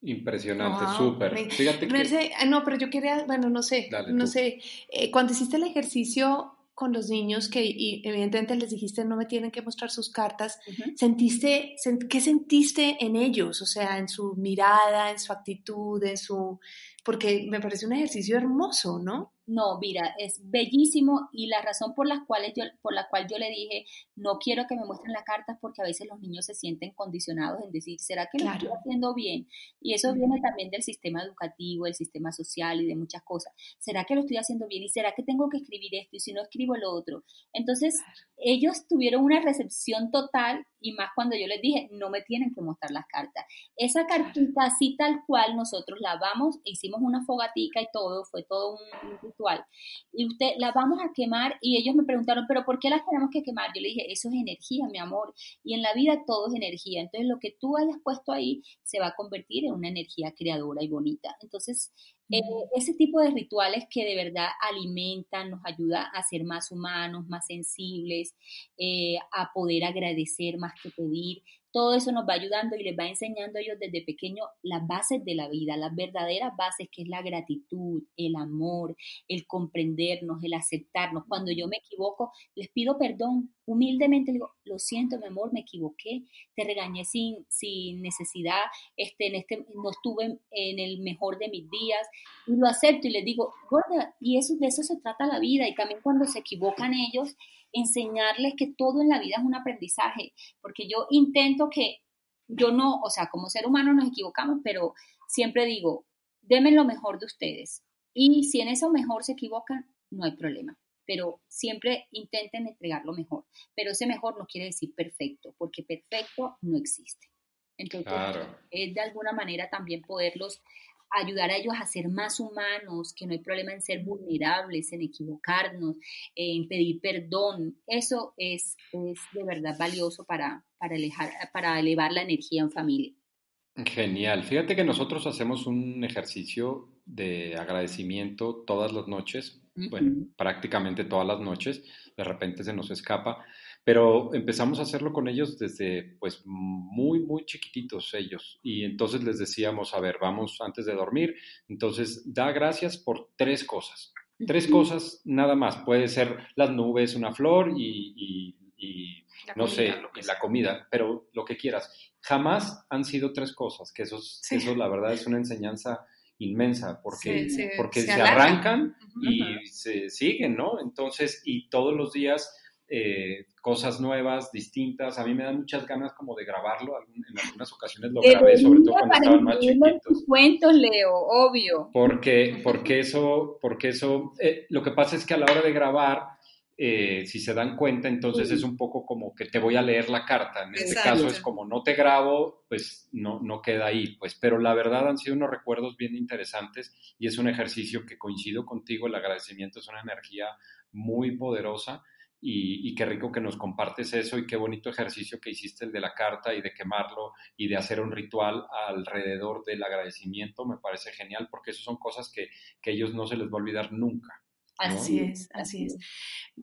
Impresionante, súper. Fíjate que... Ah, no, pero yo quería, bueno, no sé, no sé, eh, cuando hiciste el ejercicio con los niños que y evidentemente les dijiste no me tienen que mostrar sus cartas, ¿sentiste, qué sentiste en ellos? O sea, en su mirada, en su actitud, en su... Porque me parece un ejercicio hermoso, ¿no? No, mira, es bellísimo y la razón por la, cual yo, por la cual yo le dije, no quiero que me muestren la carta porque a veces los niños se sienten condicionados en decir, ¿será que lo estoy haciendo bien? Y eso viene también del sistema educativo, del sistema social y de muchas cosas. ¿Será que lo estoy haciendo bien? ¿Y será que tengo que escribir esto? Y si no escribo lo otro. Entonces, ellos tuvieron una recepción total y más cuando yo les dije, no me tienen que mostrar las cartas. Esa cartita así tal cual nosotros la vamos, hicimos una fogatica y todo, fue todo un, ritual. Y usted la vamos a quemar y ellos me preguntaron, pero ¿por qué las tenemos que quemar? Yo le dije, eso es energía, mi amor. Y en la vida todo es energía. Entonces lo que tú hayas puesto ahí se va a convertir en una energía creadora y bonita. Entonces, eh, ese tipo de rituales que de verdad alimentan, nos ayuda a ser más humanos, más sensibles, eh, a poder agradecer más que pedir, todo eso nos va ayudando y les va enseñando a ellos desde pequeño las bases de la vida, las verdaderas bases que es la gratitud, el amor, el comprendernos, el aceptarnos. Cuando yo me equivoco, les pido perdón humildemente, digo, lo siento, mi amor, me equivoqué, te regañé sin, sin necesidad, este, en este, no estuve en el mejor de mis días y lo acepto y les digo, gorda, y eso, de eso se trata la vida y también cuando se equivocan ellos, enseñarles que todo en la vida es un aprendizaje, porque yo intento que yo no, o sea, como ser humano nos equivocamos, pero siempre digo, denme lo mejor de ustedes. Y si en eso mejor se equivocan, no hay problema. Pero siempre intenten entregar lo mejor. Pero ese mejor no quiere decir perfecto, porque perfecto no existe. Entonces, es de alguna manera también poderlos ayudar a ellos a ser más humanos, que no hay problema en ser vulnerables, en equivocarnos, en pedir perdón. Eso es, es de verdad valioso para, para, para elevar la energía en familia. Genial. Fíjate que nosotros hacemos un ejercicio de agradecimiento todas las noches, bueno, prácticamente todas las noches, de repente se nos escapa, Pero empezamos a hacerlo con ellos desde, pues, muy, muy chiquititos ellos. Y entonces les decíamos, a ver, vamos antes de dormir. Entonces, da gracias por tres cosas. Tres cosas nada más. Puede ser las nubes, una flor y, no sé, la comida, pero lo que quieras. Jamás han sido tres cosas, que eso, eso la verdad es una enseñanza inmensa, porque, porque se, arrancan y se siguen, ¿no? Entonces, y todos los días eh, cosas nuevas, distintas. A mí me dan muchas ganas como de grabarlo. En algunas ocasiones lo grabé, sobre todo cuando estaban más chiquitos. cuentos, Leo, obvio. Porque, porque eso, porque eso, eh, lo que pasa es que a la hora de grabar, eh, si se dan cuenta, entonces es un poco como que te voy a leer la carta. En este caso es como no te grabo, pues no, no queda ahí. Pues, pero la verdad han sido unos recuerdos bien interesantes y es un ejercicio que coincido contigo. El agradecimiento es una energía muy poderosa y, qué rico que nos compartes eso y qué bonito ejercicio que hiciste el de la carta y de quemarlo y de hacer un ritual alrededor del agradecimiento. Me parece genial porque eso son cosas que, que ellos no se les va a olvidar nunca. Así es, así es.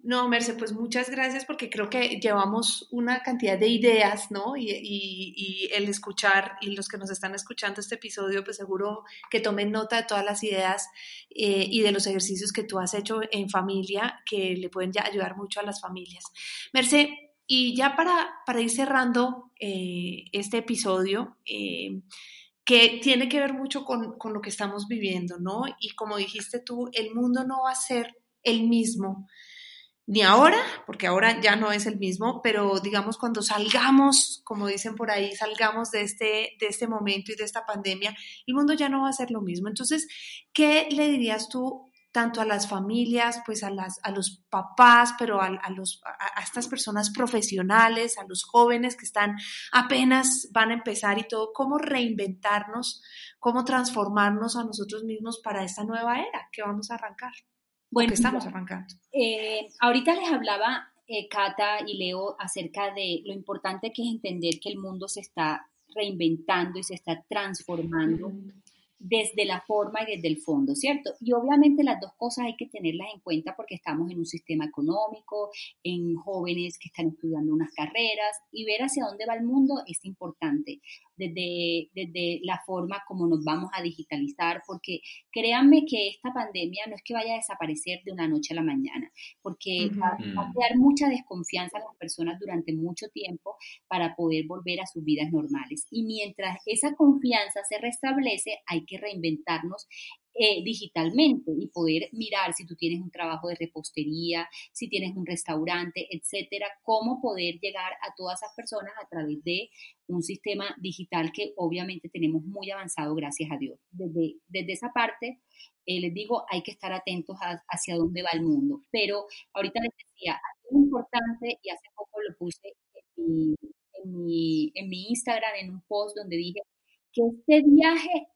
No, Merce, pues muchas gracias porque creo que llevamos una cantidad de ideas, ¿no? Y, el escuchar y los que nos están escuchando este episodio, pues seguro que tomen nota de todas las ideas eh, y de los ejercicios que tú has hecho en familia que le pueden ya ayudar mucho a las familias. Merce, y ya para, para ir cerrando eh, este episodio, eh, que tiene que ver mucho con, con, lo que estamos viviendo, ¿no? Y como dijiste tú, el mundo no va a ser el mismo, ni ahora, porque ahora ya no es el mismo, pero digamos cuando salgamos, como dicen por ahí, salgamos de este, de este momento y de esta pandemia, el mundo ya no va a ser lo mismo. Entonces, ¿qué le dirías tú tanto a las familias, pues a, las, a los papás, pero a, los, a, estas personas profesionales, a los jóvenes que están apenas van a empezar y todo, cómo reinventarnos, cómo transformarnos a nosotros mismos para esta nueva era que vamos a arrancar. Bueno, que estamos arrancando. Eh, ahorita les hablaba eh, Cata y Leo acerca de lo importante que es entender que el mundo se está reinventando y se está transformando desde la forma y desde el fondo, ¿cierto? Y obviamente las dos cosas hay que tenerlas en cuenta porque estamos en un sistema económico, en jóvenes que están estudiando unas carreras y ver hacia dónde va el mundo es importante desde, desde la forma como nos vamos a digitalizar, porque créanme que esta pandemia no es que vaya a desaparecer de una noche a la mañana, porque va, a crear mucha desconfianza en las personas durante mucho tiempo para poder volver a sus vidas normales. Y mientras esa confianza se restablece, hay que reinventarnos eh, digitalmente y poder mirar si tú tienes un trabajo de repostería, si tienes un restaurante, etcétera, cómo poder llegar a todas esas personas a través de un sistema digital que obviamente tenemos muy avanzado, gracias a Dios. Desde, desde esa parte, eh, les digo, hay que estar atentos hacia dónde va el mundo. Pero ahorita les decía, es importante y hace poco lo puse en mi, en mi Instagram, en un post donde dije que este viaje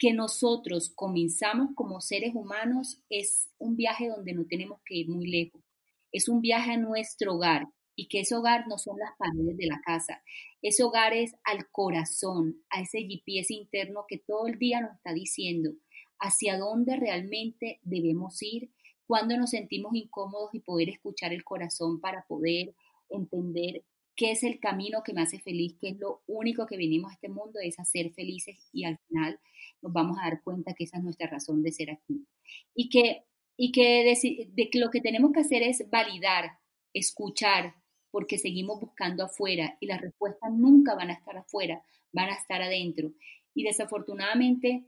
que nosotros comenzamos como seres humanos es un viaje donde no tenemos que ir muy lejos. Es un viaje a nuestro hogar y que ese hogar no son las paredes de la casa. Ese hogar es al corazón, a ese GPS interno que todo el día nos está diciendo hacia dónde realmente debemos ir, cuando nos sentimos incómodos y poder escuchar el corazón para poder entender qué es el camino que me hace feliz, qué es lo único que venimos a este mundo, es hacer felices y al final nos vamos a dar cuenta que esa es nuestra razón de ser aquí. Y que, y que de, lo que tenemos que hacer es validar, escuchar, porque seguimos buscando afuera y las respuestas nunca van a estar afuera, van a estar adentro. Y desafortunadamente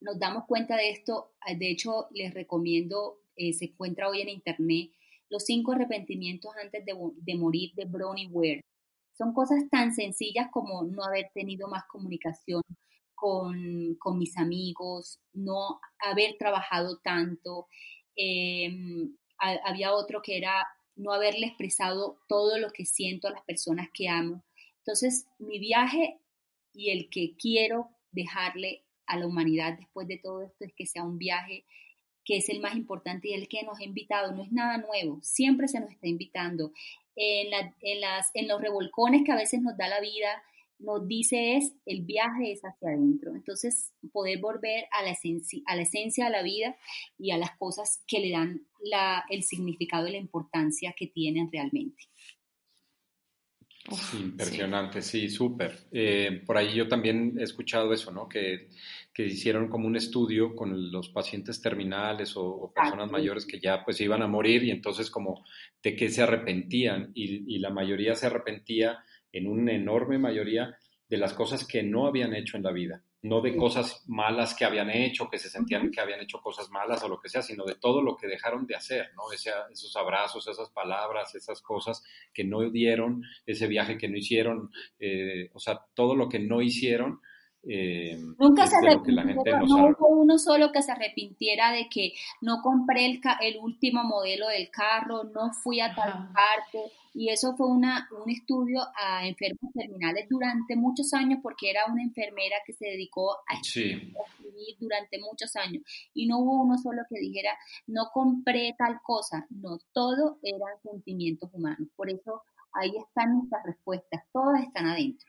nos damos cuenta de esto. De hecho, les recomiendo, eh, se encuentra hoy en internet, los cinco arrepentimientos antes de, morir de Bronnie Ware. Son cosas tan sencillas como no haber tenido más comunicación, con, mis amigos, no haber trabajado tanto. Em, había otro que era no haberle expresado todo lo que siento a las personas que amo. Entonces, mi viaje y el que quiero dejarle a la humanidad después de todo esto es que sea un viaje que es el más importante y el que nos ha invitado. No es nada nuevo, siempre se nos está invitando. En, en, las, en los revolcones que a veces nos da la vida, nos dice es el viaje es hacia adentro. Entonces, poder volver a la, esencia, a la esencia de la vida y a las cosas que le dan la, el significado y la importancia que tienen realmente. Impresionante, sí, súper. Eh, por ahí yo también he escuchado eso, ¿no? Que, que, hicieron como un estudio con los pacientes terminales o, personas mayores que ya pues iban a morir y entonces como de qué se arrepentían y, y la mayoría se arrepentía en una enorme mayoría de las cosas que no habían hecho en la vida no de cosas malas que habían hecho, que se sentían que habían hecho cosas malas o lo que sea, sino de todo lo que dejaron de hacer, ¿no? esos abrazos, esas palabras, esas cosas que no dieron, ese viaje que no hicieron, eh, o sea, todo lo que no hicieron eh, Nunca se arrepintieron, no, hubo uno solo que se arrepintiera de que no compré el, el último modelo del carro, no fui a tal parte, y eso fue una, un estudio a enfermos terminales durante muchos años porque era una enfermera que se dedicó a escribir durante muchos años. Y no hubo uno solo que dijera no compré tal cosa, no, todo eran sentimientos humanos, por eso ahí están nuestras respuestas, todas están adentro.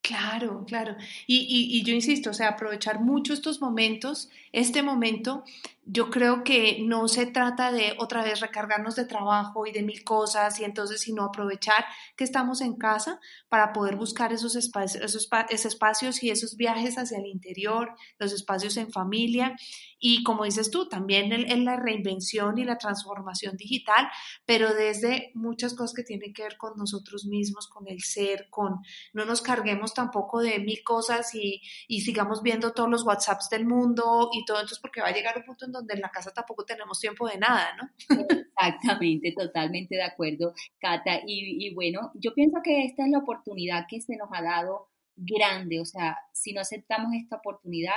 Claro, claro. Y, y, yo insisto, o sea, aprovechar mucho estos momentos, este momento, yo creo que no se trata de otra vez recargarnos de trabajo y de mil cosas y entonces, sino aprovechar que estamos en casa para poder buscar esos espacios, esos, espacios y esos viajes hacia el interior, los espacios en familia y como dices tú, también en, la reinvención y la transformación digital, pero desde muchas cosas que tienen que ver con nosotros mismos, con el ser, con no nos carguemos tampoco de mil cosas y, y sigamos viendo todos los WhatsApps del mundo y todo, entonces porque va a llegar un punto en donde en la casa tampoco tenemos tiempo de nada, ¿no? Exactamente, totalmente de acuerdo, Cata. Y, y bueno, yo pienso que esta es la oportunidad que se nos ha dado grande, o sea, si no aceptamos esta oportunidad,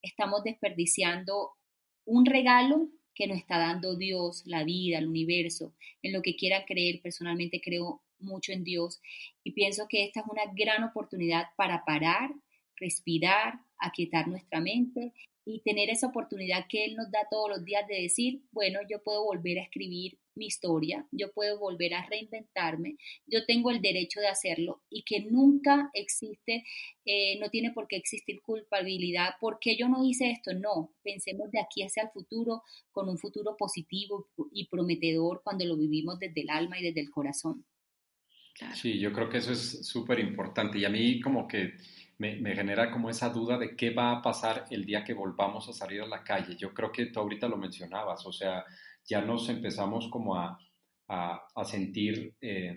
estamos desperdiciando un regalo que nos está dando Dios, la vida, el universo, en lo que quiera creer. Personalmente creo mucho en Dios y pienso que esta es una gran oportunidad para parar, respirar, aquietar nuestra mente y tener esa oportunidad que Él nos da todos los días de decir, bueno, yo puedo volver a escribir mi historia, yo puedo volver a reinventarme, yo tengo el derecho de hacerlo y que nunca existe, eh, no tiene por qué existir culpabilidad, porque yo no hice esto? No, pensemos de aquí hacia el futuro con un futuro positivo y prometedor cuando lo vivimos desde el alma y desde el corazón. Sí, yo creo que eso es súper importante y a mí como que me, genera como esa duda de qué va a pasar el día que volvamos a salir a la calle. Yo creo que tú ahorita lo mencionabas, o sea, ya nos empezamos como a, a, sentir eh,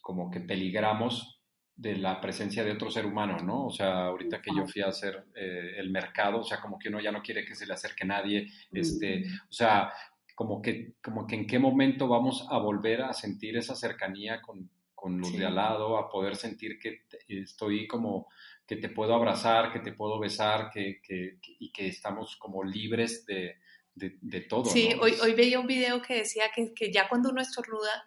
como que peligramos de la presencia de otro ser humano, ¿no? O sea, ahorita que yo fui a hacer eh, el mercado, o sea, como que uno ya no quiere que se le acerque nadie, este, o sea, como que, como que en qué momento vamos a volver a sentir esa cercanía con, con los de al lado, a poder sentir que estoy como que te puedo abrazar, que te puedo besar, que, que, y que estamos como libres de, de, todo. Sí, hoy, hoy veía un video que decía que, que ya cuando uno estornuda,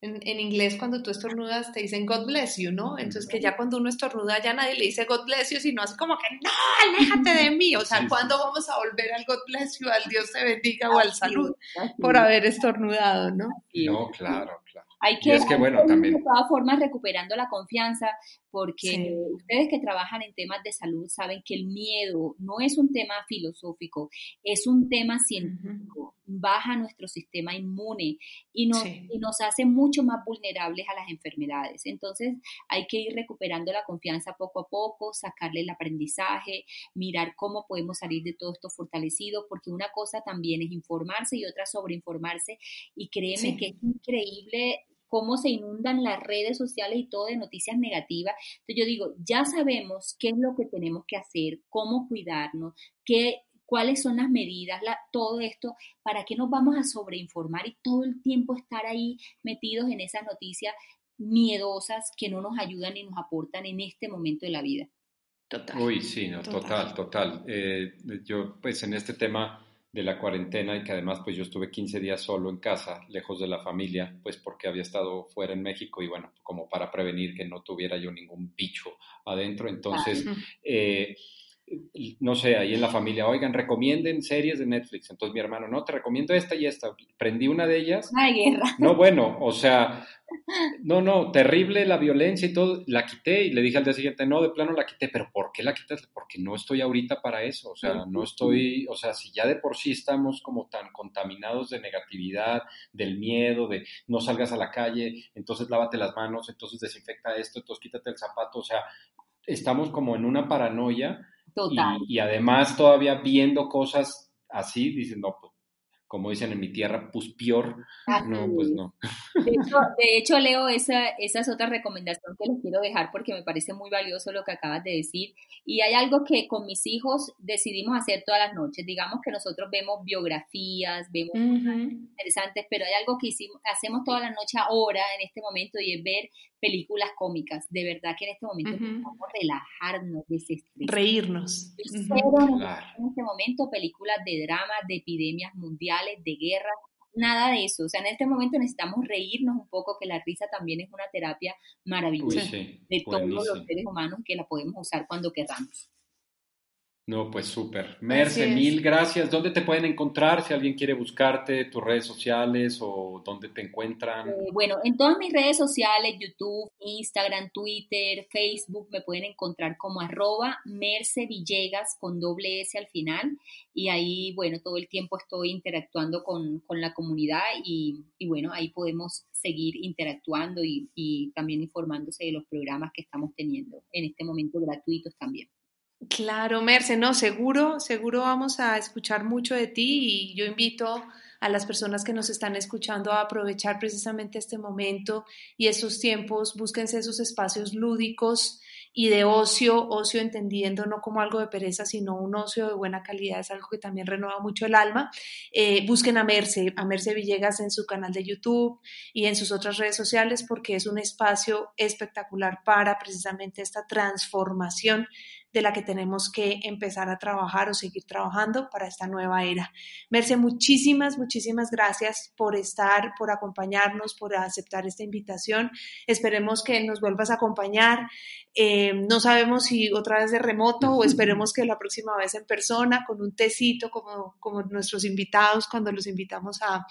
en, en, inglés cuando tú estornudas te dicen God bless you, ¿no? Entonces que ya cuando uno estornuda ya nadie le dice God bless you, sino así como que no, aléjate de mí. O sea, ¿cuándo vamos a volver al God bless you, al Dios te bendiga o al salud por haber estornudado, ¿no? No, claro, claro. Hay que, es que, bueno, también. de todas formas recuperando la confianza, porque ustedes que trabajan en temas de salud saben que el miedo no es un tema filosófico, es un tema científico, baja nuestro sistema inmune y nos, y nos hace mucho más vulnerables a las enfermedades. Entonces hay que ir recuperando la confianza poco a poco, sacarle el aprendizaje, mirar cómo podemos salir de todo esto fortalecido, porque una cosa también es informarse y otra sobreinformarse y créeme que es increíble cómo se inundan las redes sociales y todo de noticias negativas. Entonces yo digo, ya sabemos qué es lo que tenemos que hacer, cómo cuidarnos, qué, cuáles son las medidas, todo esto, para qué nos vamos a sobreinformar y todo el tiempo estar ahí metidos en esas noticias miedosas que no nos ayudan ni nos aportan en este momento de la vida. Total. Uy, sí, no, total, total. Eh, yo, pues en este tema de la cuarentena y que además pues yo estuve 15 días solo en casa, lejos de la familia, pues porque había estado fuera en México y bueno, como para prevenir que no tuviera yo ningún bicho adentro. Entonces, eh, no sé, ahí en la familia, oigan, recomienden series de Netflix. Entonces mi hermano, no, te recomiendo esta y esta. Prendí una de ellas. Ay, guerra. No, bueno, o sea, No, no, terrible la violencia y todo. La quité y le dije al día siguiente, no, de plano la quité, pero ¿por qué la quitas? Porque no estoy ahorita para eso. O sea, no estoy, o sea, si ya de por sí estamos como tan contaminados de negatividad, del miedo, de no salgas a la calle, entonces lávate las manos, entonces desinfecta esto, entonces quítate el zapato. O sea, estamos como en una paranoia. Total. Y, además todavía viendo cosas así, diciendo, pues como dicen en mi tierra, pues peor. No, pues no. De hecho, Leo, esa, esa es otra recomendación que les quiero dejar porque me parece muy valioso lo que acabas de decir. Y hay algo que con mis hijos decidimos hacer todas las noches. Digamos que nosotros vemos biografías, vemos cosas interesantes, pero hay algo que hicimos, hacemos toda la noche ahora, en este momento, y es ver películas cómicas. De verdad que en este momento necesitamos relajarnos, desestresarnos. Reírnos. En este momento películas de drama, de epidemias mundiales, de guerra, nada de eso. O sea, en este momento necesitamos reírnos un poco, que la risa también es una terapia maravillosa de todos los seres humanos que la podemos usar cuando queramos. No, pues súper. Merce, mil gracias. ¿Dónde te pueden encontrar si alguien quiere buscarte, tus redes sociales o dónde te encuentran? Eh, bueno, en todas mis redes sociales, YouTube, Instagram, Twitter, Facebook, me pueden encontrar como arroba Merce Villegas con doble S al final. Y ahí, bueno, todo el tiempo estoy interactuando con, la comunidad y, bueno, ahí podemos seguir interactuando y, y también informándose de los programas que estamos teniendo en este momento gratuitos también. Claro, Merce, no, seguro, seguro vamos a escuchar mucho de ti y yo invito a las personas que nos están escuchando a aprovechar precisamente este momento y estos tiempos, búsquense esos espacios lúdicos y de ocio, ocio entendiendo no como algo de pereza, sino un ocio de buena calidad, es algo que también renueva mucho el alma. Eh, busquen a Merce, a Merce Villegas en su canal de YouTube y en sus otras redes sociales porque es un espacio espectacular para precisamente esta transformación de la que tenemos que empezar a trabajar o seguir trabajando para esta nueva era. Merce, muchísimas, muchísimas gracias por estar, por acompañarnos, por aceptar esta invitación. Esperemos que nos vuelvas a acompañar. Eh, no sabemos si otra vez de remoto o esperemos que la próxima vez en persona, con un tecito, como, como nuestros invitados cuando los invitamos a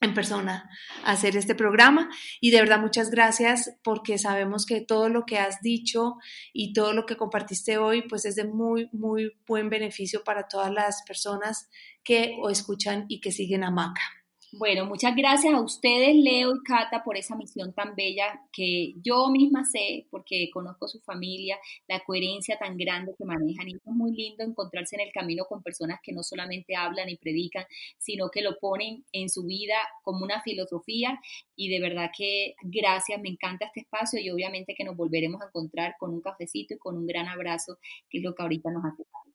en persona hacer este programa y de verdad muchas gracias porque sabemos que todo lo que has dicho y todo lo que compartiste hoy pues es de muy muy buen beneficio para todas las personas que o escuchan y que siguen a Maca. Bueno, muchas gracias a ustedes, Leo y Cata, por esa misión tan bella que yo misma sé, porque conozco su familia, la coherencia tan grande que manejan. Y es muy lindo encontrarse en el camino con personas que no solamente hablan y predican, sino que lo ponen en su vida como una filosofía. Y de verdad que gracias, me encanta este espacio y obviamente que nos volveremos a encontrar con un cafecito y con un gran abrazo, que es lo que ahorita nos hace falta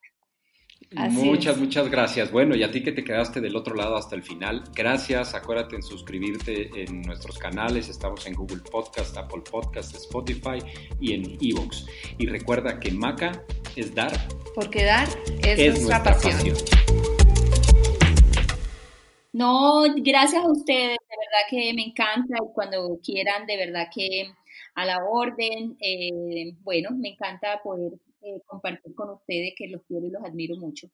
muchas, muchas gracias. Bueno, y a ti que te quedaste del otro lado hasta el final, gracias. Acuérdate en suscribirte en nuestros canales. Estamos en Google Podcast, Apple Podcast, Spotify y en Evox. Y recuerda que Maca es dar. Porque dar es, nuestra, pasión. No, gracias a ustedes. De verdad que me encanta. Y cuando quieran, de verdad que a la orden. Eh, bueno, me encanta poder eh, compartir con ustedes que los quiero y los admiro mucho.